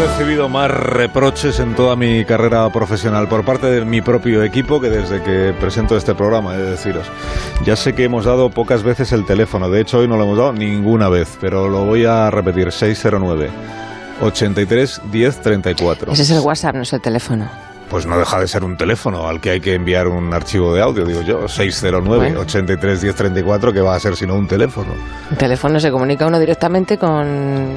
recibido más reproches en toda mi carrera profesional por parte de mi propio equipo que desde que presento este programa, he de deciros. Ya sé que hemos dado pocas veces el teléfono, de hecho hoy no lo hemos dado ninguna vez, pero lo voy a repetir, 609 83 10 34. Ese es el WhatsApp, no es el teléfono pues no deja de ser un teléfono al que hay que enviar un archivo de audio, digo yo, 609 83 1034, que va a ser sino un teléfono. El teléfono se comunica uno directamente con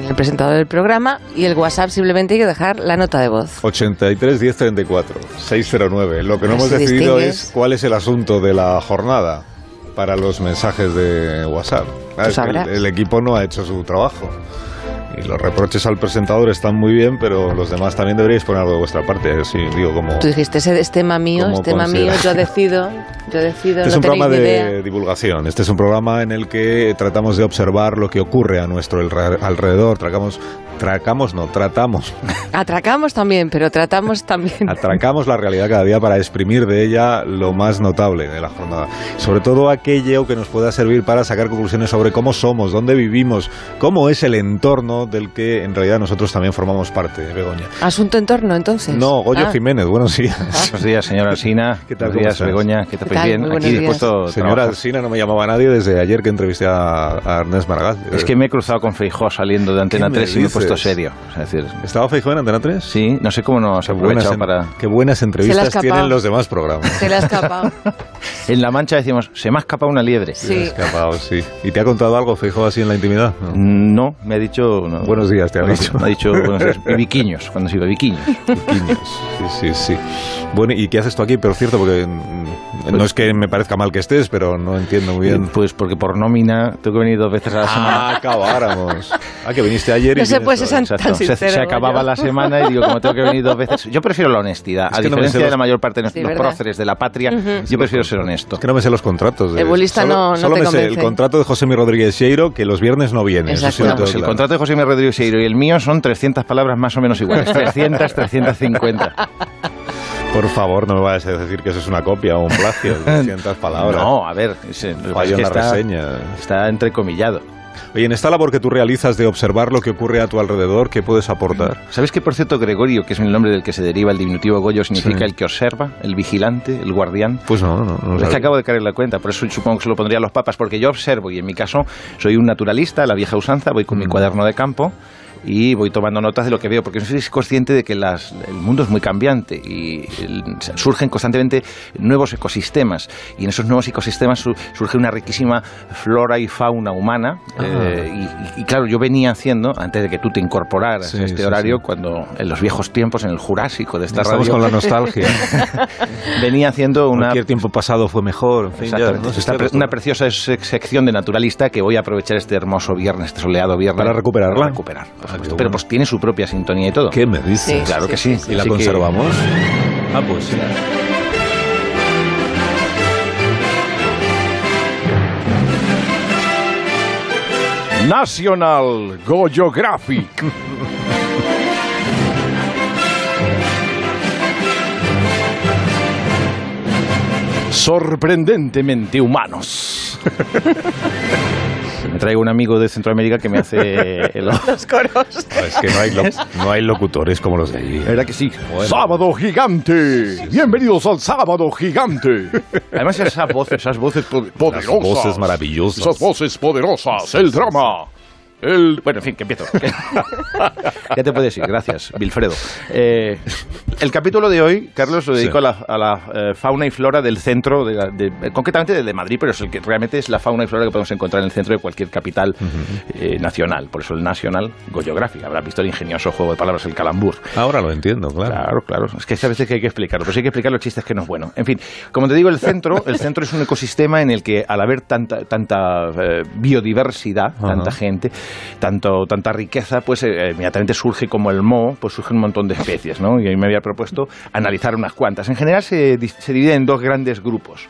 el presentador del programa y el WhatsApp simplemente hay que dejar la nota de voz. 83 1034, 609. Lo que no hemos decidido es cuál es el asunto de la jornada para los mensajes de WhatsApp. el equipo no ha hecho su trabajo. Y los reproches al presentador están muy bien, pero los demás también deberíais poner algo de vuestra parte. Sí, digo, como, Tú dijiste, ese es tema mío, es tema mío, yo decido, yo decido. Este es un programa de divulgación. Este es un programa en el que tratamos de observar lo que ocurre a nuestro alrededor. Tratamos, Tracamos, no, tratamos. Atracamos también, pero tratamos también. Atracamos la realidad cada día para exprimir de ella lo más notable de la jornada. Sobre todo aquello que nos pueda servir para sacar conclusiones sobre cómo somos, dónde vivimos, cómo es el entorno del que en realidad nosotros también formamos parte, Begoña. ¿Asunto entorno entonces? No, Goyo ah. Jiménez, buenos días. Buenos días, señora Alsina. ¿Qué tal? Buenos días, Begoña. ¿Qué tal? bien. Aquí puesto Señora Alsina no me llamaba nadie desde ayer que entrevisté a, Ernest Maragall. Es que me he cruzado con Feijó saliendo de Antena 3 y me he puesto serio. decir, ¿Estaba Feijó en Antena 3? Sí, no sé cómo nos ha aprovechado para... Qué buenas entrevistas tienen los demás programas. Se le ha escapado. en La Mancha decimos, se me ha escapado una liebre. Sí. Se ha escapado, sí. ¿Y te ha contado algo Feijó así en la intimidad? No, me ha dicho... Buenos días, te ha dicho. Ha dicho buenos días. Y viquiños, cuando se iba, viquiños. Viquiños, sí, sí, sí. Bueno, ¿y qué haces tú aquí? Pero cierto, porque no es que me parezca mal que estés, pero no entiendo muy bien. Pues porque por nómina tengo que venir dos veces a la semana. Ah, acabáramos. Ah, que viniste ayer y... No se puede ser tan, se, acababa la semana y digo, como tengo que venir dos veces... Yo prefiero la honestidad. a diferencia de la mayor parte de los próceres de la patria, yo prefiero ser honesto. Es que no me sé los contratos. De... Ebulista no, no solo me sé el contrato de José Mi Rodríguez Seiro, que los viernes no viene. Exacto. pues el contrato de José Mi Rodríguez Seiro y el mío son 300 palabras más o menos iguales. 300, 350. Por favor, no me vayas a decir que eso es una copia o un plagio de 200 palabras. No, a ver, es, en la está, reseña. Está entrecomillado. Oye, en esta labor que tú realizas de observar lo que ocurre a tu alrededor, ¿qué puedes aportar? ¿Sabes que, por cierto, Gregorio, que es el nombre del que se deriva el diminutivo Goyo, significa el que observa, el vigilante, el guardián? Pues no, no. no es que acabo de caer en la cuenta, por eso supongo que se lo pondría a los papas, porque yo observo y en mi caso soy un naturalista, la vieja usanza, voy con mi mm. cuaderno de campo y voy tomando notas de lo que veo, porque no soy consciente de que el mundo es muy cambiante y surgen constantemente nuevos ecosistemas y en esos nuevos ecosistemas surge una riquísima flora y fauna humana ah. eh, y, claro, yo venía haciendo, antes de que tú te incorporaras a este horario, cuando en los viejos tiempos, en el Jurásico de esta Estamos con la nostalgia. venía haciendo una... Cualquier tiempo pasado fue mejor, en fin, una preciosa sección de naturalista que voy a aprovechar este hermoso viernes, este soleado viernes. Para recuperarla. Para recuperar. Pero pues tiene su propia sintonía y todo. ¿Qué me dices? claro que sí. ¿Y la conservamos? Ah, pues sí. National Geographic. Sorprendentemente humanos. Me traigo un amigo de Centroamérica que me hace los coros. es que no hay, no hay, locutores como los de allí. ¿Verdad que sí? ¡Sábado gigante! Bienvenidos al Sábado gigante. Además esas voces, esas voces poderosas. voces maravillosas. Esas voces poderosas, el drama. El... Bueno, en fin, que empiezo. ya te puedes ir, gracias, Wilfredo. Eh, el capítulo de hoy, Carlos, lo dedico a la, eh, fauna y flora del centro, de, concretamente de Madrid, pero es el que realmente es la fauna y flora que podemos encontrar en el centro de cualquier capital eh, nacional. Por eso el National Geographic. Habrá visto el ingenioso juego de palabras, el calambur. Ahora lo entiendo, claro. Claro, claro. Es que a veces que hay que explicarlo, pero si hay que explicar los chistes que no es bueno. En fin, como te digo, el centro, el centro es un ecosistema en el que al haber tanta, tanta biodiversidad, tanta gente, tanto, tanta riqueza, pues eh, inmediatamente surge como el moho, pues surge un montón de especies, ¿no? Y ahí me había propuesto analizar unas cuantas. En general se, se divide en dos grandes grupos.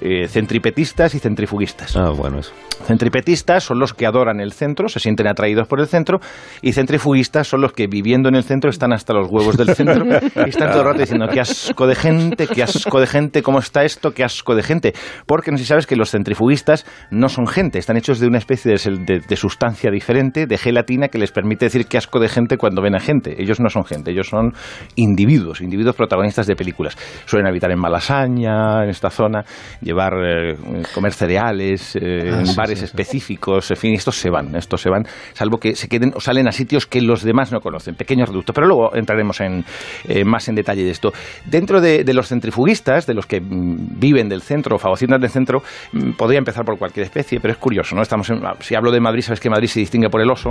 Eh, centripetistas y centrifugistas. Ah, bueno, eso. Centripetistas son los que adoran el centro, se sienten atraídos por el centro, y centrifugistas son los que viviendo en el centro están hasta los huevos del centro y están todo el rato diciendo qué asco de gente, qué asco de gente, cómo está esto, qué asco de gente. Porque no sé si sabes que los centrifugistas no son gente, están hechos de una especie de, sustancia diferente, de gelatina, que les permite decir qué asco de gente cuando ven a gente. Ellos no son gente, ellos son individuos, individuos protagonistas de películas. Suelen habitar en Malasaña, en esta zona, llevar, eh, comer cereales, eh, ah, en bares específicos, en fin, estos se van, estos se van, salvo que se queden o salen a sitios que los demás no conocen, pequeños reductos. Pero luego entraremos en, eh, más en detalle de esto. Dentro de, los centrifugistas, de los que mm, viven del centro o fagocitan del centro, mm, podría empezar por cualquier especie, pero es curioso, ¿no? Estamos si hablo de Madrid, sabes que Madrid se distingue por el oso.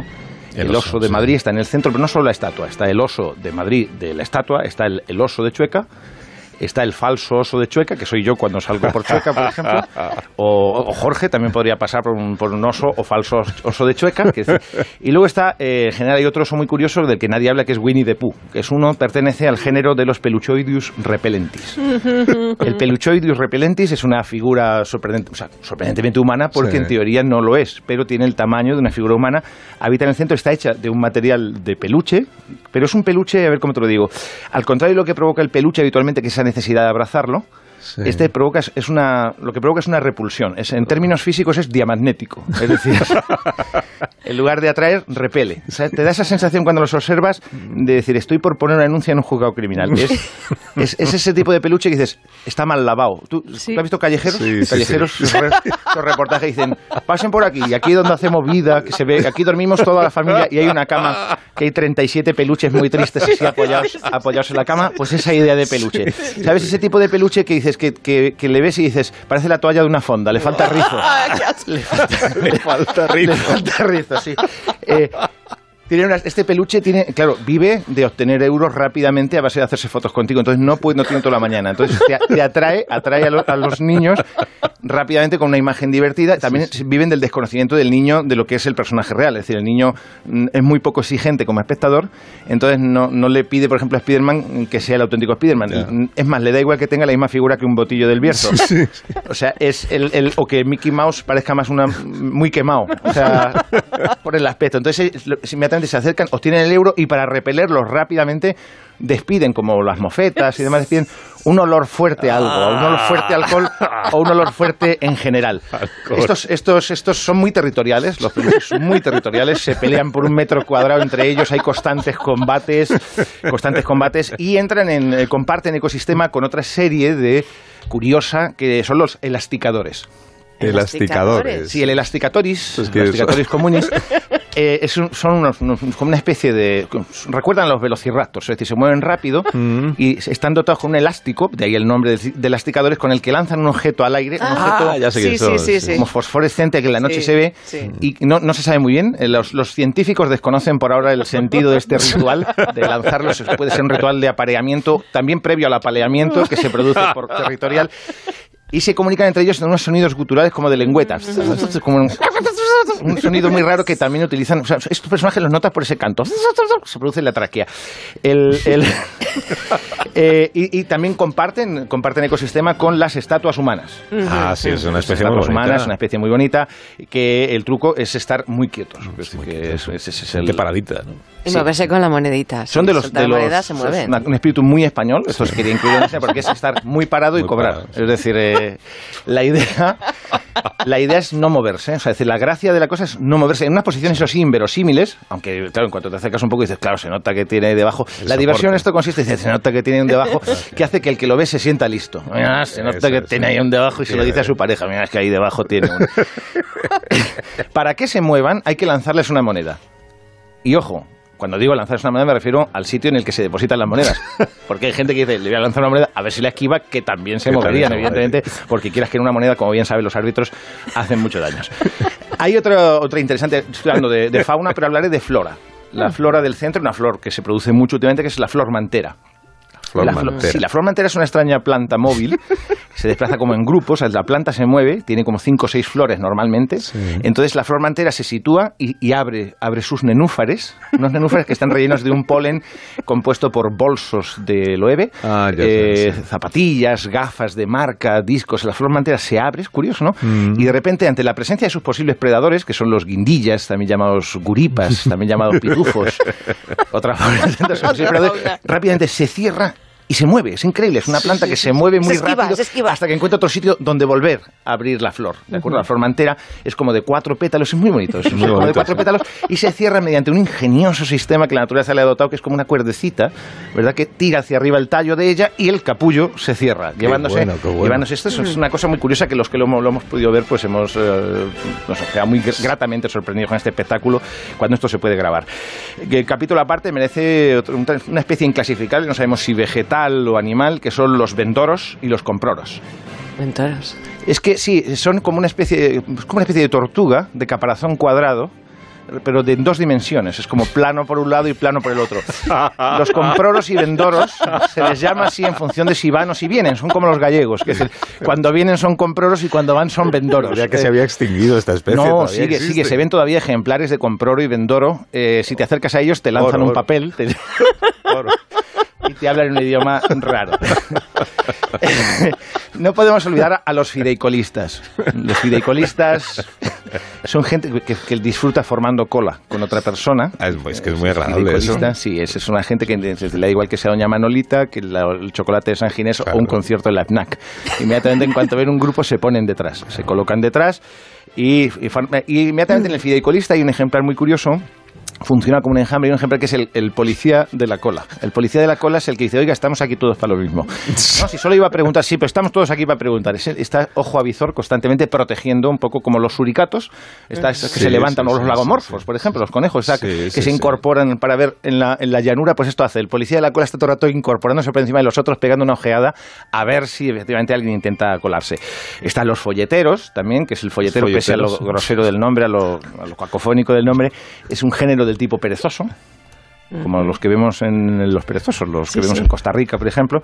El, oso, de Madrid está en el centro, pero no solo la estatua, está el oso de Madrid de la estatua, está el oso de Chueca, está el falso oso de Chueca, que soy yo cuando salgo por Chueca, por ejemplo, o, Jorge también podría pasar por un, oso o falso oso de Chueca. y luego está, eh, en general, hay otro oso muy curioso del que nadie habla, que es Winnie the Pooh, que es uno, pertenece al género de los Peluchoidius repellentis. El Peluchoidius repellentis es una figura sorprendentemente humana, porque en teoría no lo es, pero tiene el tamaño de una figura humana, habita en el centro, está hecha de un material de peluche, pero es un peluche, a ver cómo te lo digo, al contrario de lo que provoca el peluche habitualmente, que es necesidad de abrazarlo, este provoca, es una, lo que provoca es una repulsión. Es, en términos físicos es diamagnético. Es decir, en lugar de atraer, repele. te da esa sensación cuando los observas de decir, estoy por poner una denuncia en un juzgado criminal. Es, ese tipo de peluche que dices, está mal lavado. ¿Tú, has visto callejeros? callejeros, sí, reportajes dicen, pasen por aquí, y aquí es donde hacemos vida, que se ve, aquí dormimos toda la familia y hay una cama que hay 37 peluches muy tristes así apoyados, apoyados en la cama, pues esa idea de peluche. ¿Sabes? Ese tipo de peluche que dices, que, le ves y dices, parece la toalla de una fonda, le falta rizo. le, falta, le falta rizo. Le falta rizo, sí. Eh, tiene este peluche tiene, claro, vive de obtener euros rápidamente a base de hacerse fotos contigo. Entonces no puede, no tiene toda la mañana. Entonces te, atrae, atrae a, los niños rápidamente con una imagen divertida. También viven del desconocimiento del niño de lo que es el personaje real. Es decir, el niño mm, es muy poco exigente como espectador. Entonces no, no le pide, por ejemplo, a Spiderman que sea el auténtico Spiderman. Es más, le da igual que tenga la misma figura que un botillo del Bierzo. O sea, es el, el, o que Mickey Mouse parezca más una muy quemado. O sea, por el aspecto. Entonces, si me se acercan, obtienen el euro y para repelerlos rápidamente despiden, como las mofetas y demás, despiden un olor fuerte a algo, un olor fuerte a alcohol o un olor fuerte en general. Estos, estos, estos son muy territoriales, los peluches son muy territoriales, se pelean por un metro cuadrado entre ellos, hay constantes combates, constantes combates y entran en, eh, comparten ecosistema con otra serie de curiosa que son los elasticadores. Elasticadores. Sí, el elasticatoris, pues elasticatoris comunis, eh, son unos, como una especie de... Recuerdan los velociraptors, es decir, se mueven rápido mm. y están dotados con un elástico, de ahí el nombre de, elasticadores, con el que lanzan un objeto al aire, un ah. objeto ya como fosforescente que en la noche se ve y no, no, se sabe muy bien. Eh, los, los, científicos desconocen por ahora el sentido de este ritual, de lanzarlos. Puede ser un ritual de apareamiento, también previo al apareamiento que se produce por territorial y se comunican entre ellos en unos sonidos guturales como de lengüetas. Como un, sonido muy raro que también utilizan. estos personajes los notas por ese canto. Se produce en la tráquea. El, eh, y, también comparten, comparten ecosistema con las estatuas humanas. Ah, sí, es una especie muy bonita. humanas, una especie muy bonita, que el truco es estar muy quietos. es, el... paradita, Y moverse con la monedita. Son de los... De los se mueven. un espíritu muy español, esto se quería incluir en porque es estar muy parado y cobrar. Es decir, eh, la idea la idea es no moverse. O sea, decir, la gracia de la cosa es no moverse. En unas posiciones, eso sí, inverosímiles, aunque, claro, en cuanto te acercas un poco dices, claro, se nota que tiene ahí debajo. la diversión, esto consiste en se nota que tiene un debajo, que hace que el que lo ve se sienta listo. se nota que tiene ahí un debajo y se lo dice a su pareja, mira, es que ahí debajo tiene un... Para que se muevan, hay que lanzarles una moneda. Y ojo, cuando digo lanzar una moneda me refiero al sitio en el que se depositan las monedas. Porque hay gente que dice, le voy a lanzar una moneda a ver si la esquiva, que también se moverían, evidentemente, porque quieras que en una moneda, como bien saben los árbitros, hacen muchos daños. Hay otra, otra interesante, estoy hablando de, fauna, pero hablaré de flora. La flora del centro, una flor que se produce mucho últimamente, que es la flor mantera. la flor, sí, la flor mantera es una extraña planta móvil. se desplaza como en grupos, la planta se mueve, tiene como cinco o seis flores normalmente, entonces la flor mantera se sitúa y, abre, abre sus nenúfares, unos nenúfares que están rellenos de un polen compuesto por bolsos de loeve, ah, eh, zapatillas, gafas de marca, discos, la flor mantera se abre, es curioso, ¿no? Mm. Y de repente, ante la presencia de sus posibles predadores, que son los guindillas, también llamados guripas, también llamados pitufos, otra forma de rápidamente se cierra y se mueve, es increíble, es una planta que se mueve muy rápido hasta que encuentra otro sitio donde volver a abrir la flor, ¿de acuerdo? La flor mantera es como de cuatro pétalos, es muy bonito, es como de cuatro pétalos y se cierra mediante un ingenioso sistema que la naturaleza le ha dotado, que es como una cuerdecita, ¿verdad? Que tira hacia arriba el tallo de ella y el capullo se cierra, llevándose, llevándose. Esto, es una cosa muy curiosa que los que lo, hemos podido ver, pues hemos, eh, nos quedado muy gratamente sorprendidos con este espectáculo cuando esto se puede grabar. El capítulo aparte merece una especie inclasificable, no sabemos si vegetal o animal, que son los vendoros y los comproros. Vendoros. Es que sí, son como una especie, como una especie de tortuga de caparazón cuadrado, pero de en dos dimensiones. Es como plano por un lado y plano por el otro. Los comproros y vendoros se les llama así en función de si van o si vienen. Son como los gallegos, que cuando vienen son comproros y cuando van son vendoros. Ya que se había extinguido esta especie. No, sigue, sigue. Se ven todavía ejemplares de comproro y vendoro. Eh, si te acercas a ellos te lanzan un papel y te hablan un idioma raro. no podemos olvidar a los fideicolistas. Los fideicolistas son gente que, disfruta formando cola con otra persona. Ah, es, que es muy agradable eso. Sí, es, es una gente que le da igual que sea Doña Manolita, que el chocolate de San Ginés o un concierto en la FNAC. Inmediatamente en cuanto ven un grupo se ponen detrás, se colocan detrás y, y inmediatamente en el fideicolista hay un ejemplar muy curioso funciona como un enjambre y un ejemplo que es el, policía de la cola. El policía de la cola es el que dice, oiga, estamos aquí todos para lo mismo. No, si solo iba a preguntar, sí, pero estamos todos aquí para preguntar. está ojo a visor constantemente protegiendo un poco como los suricatos, está, que se levantan, o los lagomorfos, por ejemplo, los conejos, que, se incorporan para ver en la, en la, llanura, pues esto hace. El policía de la cola está todo el rato incorporándose por encima de los otros, pegando una ojeada a ver si efectivamente alguien intenta colarse. Están los folleteros también, que es el folletero, pese a lo grosero del nombre, a lo, a lo cacofónico del nombre, es un género del tipo perezoso, como los que vemos en los perezosos, los que vemos en Costa Rica, por ejemplo.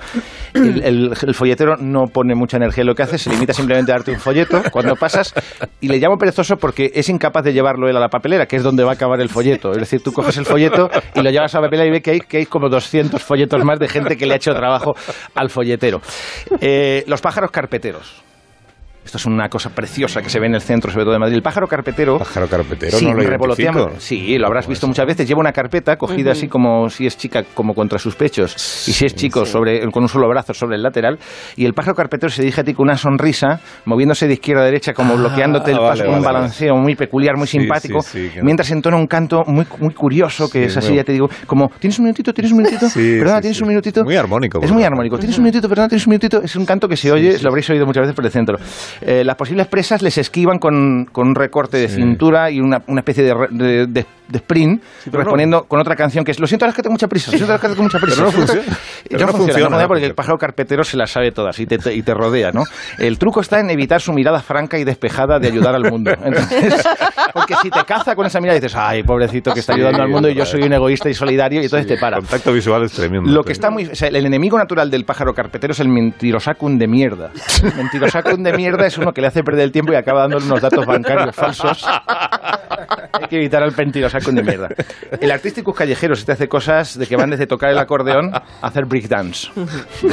El, folletero no pone mucha energía en lo que hace, se limita simplemente a darte un folleto cuando pasas y le llamo perezoso porque es incapaz de llevarlo él a la papelera, que es donde va a acabar el folleto. Es decir, tú coges el folleto y lo llevas a la papelera y ves que hay, que hay como 200 folletos más de gente que le ha hecho trabajo al folletero. Eh, los pájaros carpeteros. Esto es una cosa preciosa que se ve en el centro, sobre todo de Madrid. El pájaro carpetero. Pájaro carpetero, sí, no lo Sí, lo habrás visto muchas veces. Lleva una carpeta cogida así como si es chica, como contra sus pechos, y si es chico, sobre, con un solo brazo sobre el lateral. Y el pájaro carpetero se dirige a ti con una sonrisa, moviéndose de izquierda a derecha, como ah, bloqueando-te el paso con un balanceo muy peculiar, muy simpático, mientras entona un canto muy, muy curioso, que es así, ya te digo, como, ¿tienes un minutito? ¿Tienes un minutito? perdona, ¿tienes un minutito? Muy armónico. Es muy armónico. ¿Tienes un minutito? Perdona, ¿tienes un minutito? Es un canto que se oye, lo habréis oído muchas veces por el centro. Eh, las posibles presas les esquivan con, con un recorte de cintura y una, una especie de, de, de, sprint, respondiendo con otra canción que es Lo siento, es que tengo mucha prisa. Lo siento, es que tengo mucha prisa. Pero no funciona. no, funciona, porque el pájaro carpetero se la sabe todas y te, y te rodea, ¿no? El truco está en evitar su mirada franca y despejada de ayudar al mundo. Entonces, porque si te caza con esa mirada dices, ay, pobrecito que está ayudando al mundo y yo soy un egoísta y solidario, y entonces te para. El contacto visual es tremendo. Lo que está muy. O sea, el enemigo natural del pájaro carpetero es el mentirosacum de mierda. mentirosacum de mierda es uno que le hace perder el tiempo y acaba dándole unos datos bancarios falsos. Hay que evitar al mentirosacum de mierda. El artístico callejero se te hace cosas de que van desde tocar el acordeón a hacer breakdance.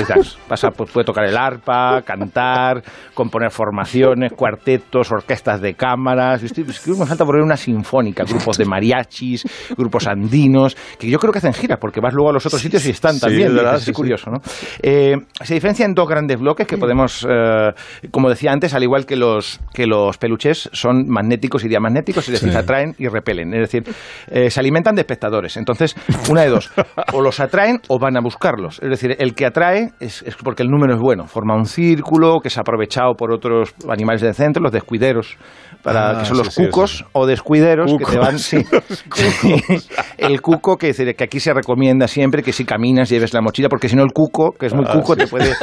dance Pasa, pues, puede tocar el arpa, cantar, componer formaciones, cuartetos, orquestas de cámaras. Estoy, es que me falta por ver una sinfónica, grupos de mariachis, grupos andinos, que yo creo que hacen giras, porque vas luego a los otros sitios y están también. es curioso, ¿no? Eh, se diferencia en dos grandes bloques que podemos, eh, como decía antes, al igual que los, que los peluches, son magnéticos y diamagnéticos, es decir, atraen y repelen. Es decir, eh, se alimentan de espectadores. Entonces, una de dos, o los atraen o van a buscarlos. Es decir, el que atrae es, es porque el número es bueno, forma un círculo que se ha aprovechado por otros animales del centro, los descuideros para ah, que son los cucos o descuideros que te van sí, el cuco que, que aquí se recomienda siempre que si caminas lleves la mochila porque si no el cuco que es muy ah, cuco te puede,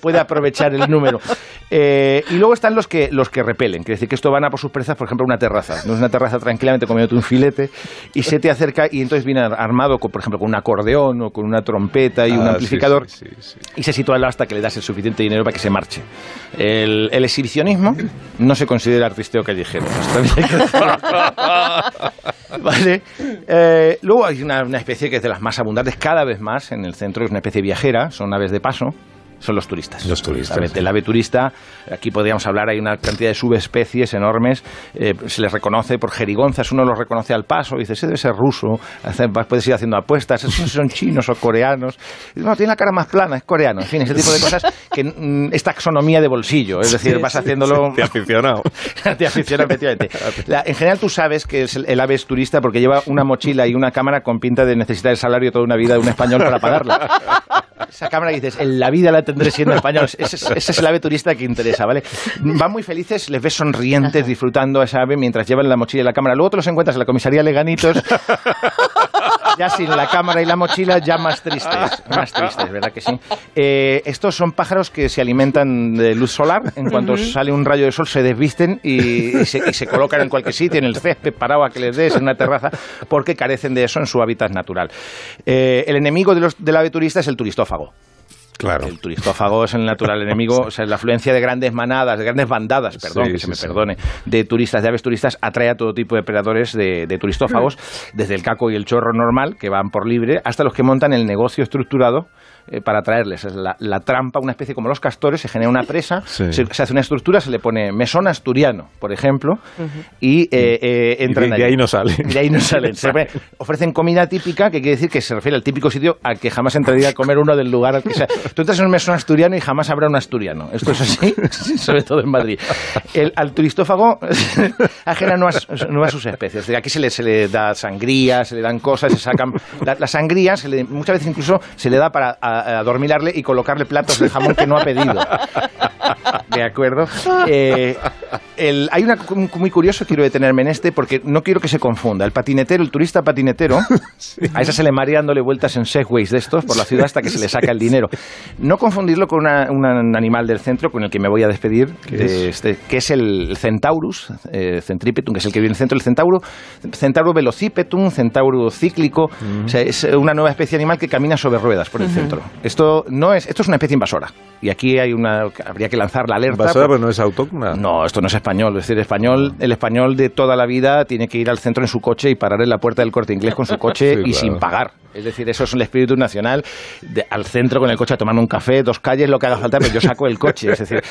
puede, aprovechar el número. Eh, y luego están los que, los que repelen, quiere decir que esto van a por sus presas, por ejemplo, una terraza. No es una terraza tranquilamente comiéndote un filete y se te acerca y entonces viene armado, con, por ejemplo, con un acordeón o con una trompeta y un ah, amplificador y se sitúa hasta que le das el suficiente dinero para que se marche. El, exhibicionismo no se considera artisteo callejero. vale. Eh, luego hay una, una especie que es de las más abundantes, cada vez más en el centro, es una especie viajera, son aves de paso son los turistas. Los turistas. El ave turista, aquí podríamos hablar, hay una cantidad de subespecies enormes, eh, se les reconoce por jerigonzas, uno los reconoce al paso, dice, ese debe ser ruso, puedes ir haciendo apuestas, esos son chinos o coreanos. no, tiene la cara más plana, es coreano, en fin, ese tipo de cosas que mm, es taxonomía de bolsillo, es decir, vas haciéndolo... te aficionado. te aficionado, efectivamente. en general tú sabes que el, ave es turista porque lleva una mochila y una cámara con pinta de necesitar el salario toda una vida de un español para pagarla. Esa cámara dices, en la vida la tendré siendo español. Ese, es el ave turista que interesa, ¿vale? Van muy felices, les ves sonrientes, disfrutando a esa ave mientras llevan la mochila y la cámara. Luego te los encuentras en la comisaría Leganitos, ya sin la cámara y la mochila, ya más tristes. Más tristes, ¿verdad que sí? Eh, estos son pájaros que se alimentan de luz solar. En cuanto sale un rayo de sol, se desvisten y, se, colocan en cualquier sitio, en el césped parado a que les des, en una terraza, porque carecen de eso en su hábitat natural. Eh, el enemigo de los, del ave turista es el turistófago. Claro. El turistófago es el natural enemigo, o sea, la afluencia de grandes manadas, de grandes bandadas, perdón, que se me perdone, de turistas, de aves turistas, atrae a todo tipo de predadores de, turistófagos, desde el caco y el chorro normal, que van por libre, hasta los que montan el negocio estructurado eh, para traerles. Es la, trampa, una especie como los castores, se genera una presa, se, hace una estructura, se le pone mesón asturiano, por ejemplo, y eh, eh, entran y de, ahí no salen. de ahí no salen. ofrecen comida típica, que quiere decir que se refiere al típico sitio al que jamás entraría a comer uno del lugar al que sea. Tú entras en un mesón asturiano y jamás habrá un asturiano. Esto es así, sobre todo en Madrid. El, al turistófago ajena no a, sus especies. aquí se le, se le da sangría, se le dan cosas, se sacan... La, sangría muchas veces incluso se le da para adormilarle y colocarle platos de jamón que no ha pedido. ¿De acuerdo? Eh, hay una muy curioso, quiero detenerme en este, porque no quiero que se confunda. El patinetero, el turista patinetero, a esa se le maría dándole vueltas en segways de estos por la ciudad hasta que se le saca el dinero. No confundirlo con un animal del centro con el que me voy a despedir, que, este, que es el centaurus, eh, centripetum, que es el que vive en el centro, el centauro, centauro velocipetum, centauro cíclico, es una nueva especie animal que camina sobre ruedas por el centro. Esto no es, esto es una especie invasora. Y aquí hay una, habría que lanzar la alerta. ¿Invasora, pero no es autóctona? No, esto no es español. Es decir, español, el español de toda la vida tiene que ir al centro en su coche y parar en la puerta del corte inglés con su coche y sin pagar. Es decir, eso es un espíritu nacional, al centro con el coche a tomar un café, dos calles, lo que haga falta, pero yo saco el coche. Es decir,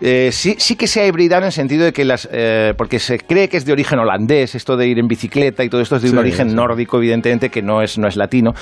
eh, sí, sí que se ha hibridado en el sentido de que las. Eh, porque se cree que es de origen holandés, esto de ir en bicicleta y todo esto es de un origen nórdico, evidentemente, que no es, no es latino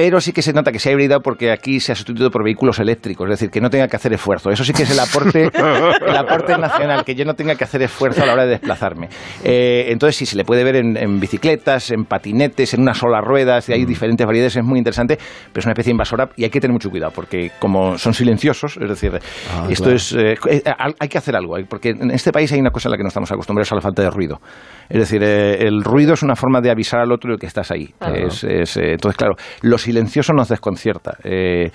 pero sí que se nota que se ha hibridado porque aquí se ha sustituido por vehículos eléctricos, es decir, que no tenga que hacer esfuerzo. Eso sí que es el aporte, el aporte nacional, que yo no tenga que hacer esfuerzo a la hora de desplazarme. Eh, entonces, sí, se le puede ver en, bicicletas, en patinetes, en una sola rueda, y hay mm. Diferentes variedades, es muy interesante, pero es una especie invasora y hay que tener mucho cuidado porque como son silenciosos, es decir, ah, esto es... Eh, eh, hay que hacer algo, porque en este país hay una cosa a la que no estamos acostumbrados, a la falta de ruido. Es decir, el ruido es una forma de avisar al otro de que estás ahí. entonces, claro, los silencioso nos desconcierta. Eh,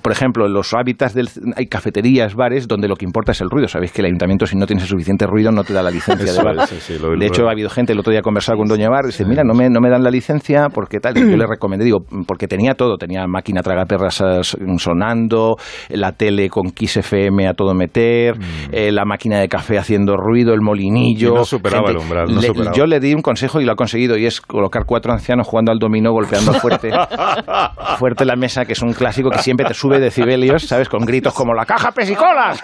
por ejemplo, en los hábitats del, hay cafeterías, bares, donde lo que importa es el ruido. Sabéis que el ayuntamiento, si no tienes suficiente ruido, no te da la licencia de bar. de hecho, ha habido gente, el otro día conversado con Doña Bar, y dice, mira, no me, no me dan la licencia porque tal. yo le digo, porque tenía todo. Tenía máquina tragaperras sonando, la tele con Kiss FM a todo meter, mm. eh, la máquina de café haciendo ruido, el molinillo. no superaba el umbral. yo le di un consejo y lo ha conseguido, y es colocar cuatro ancianos jugando al dominó, golpeando fuerte. fuerte la mesa, que es un clásico que siempre te sube decibelios, ¿sabes? Con gritos como la caja pesicolas.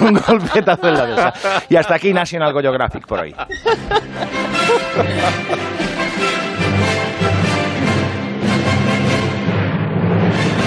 Un, un, golpetazo en la mesa. Y hasta aquí National Geographic por hoy.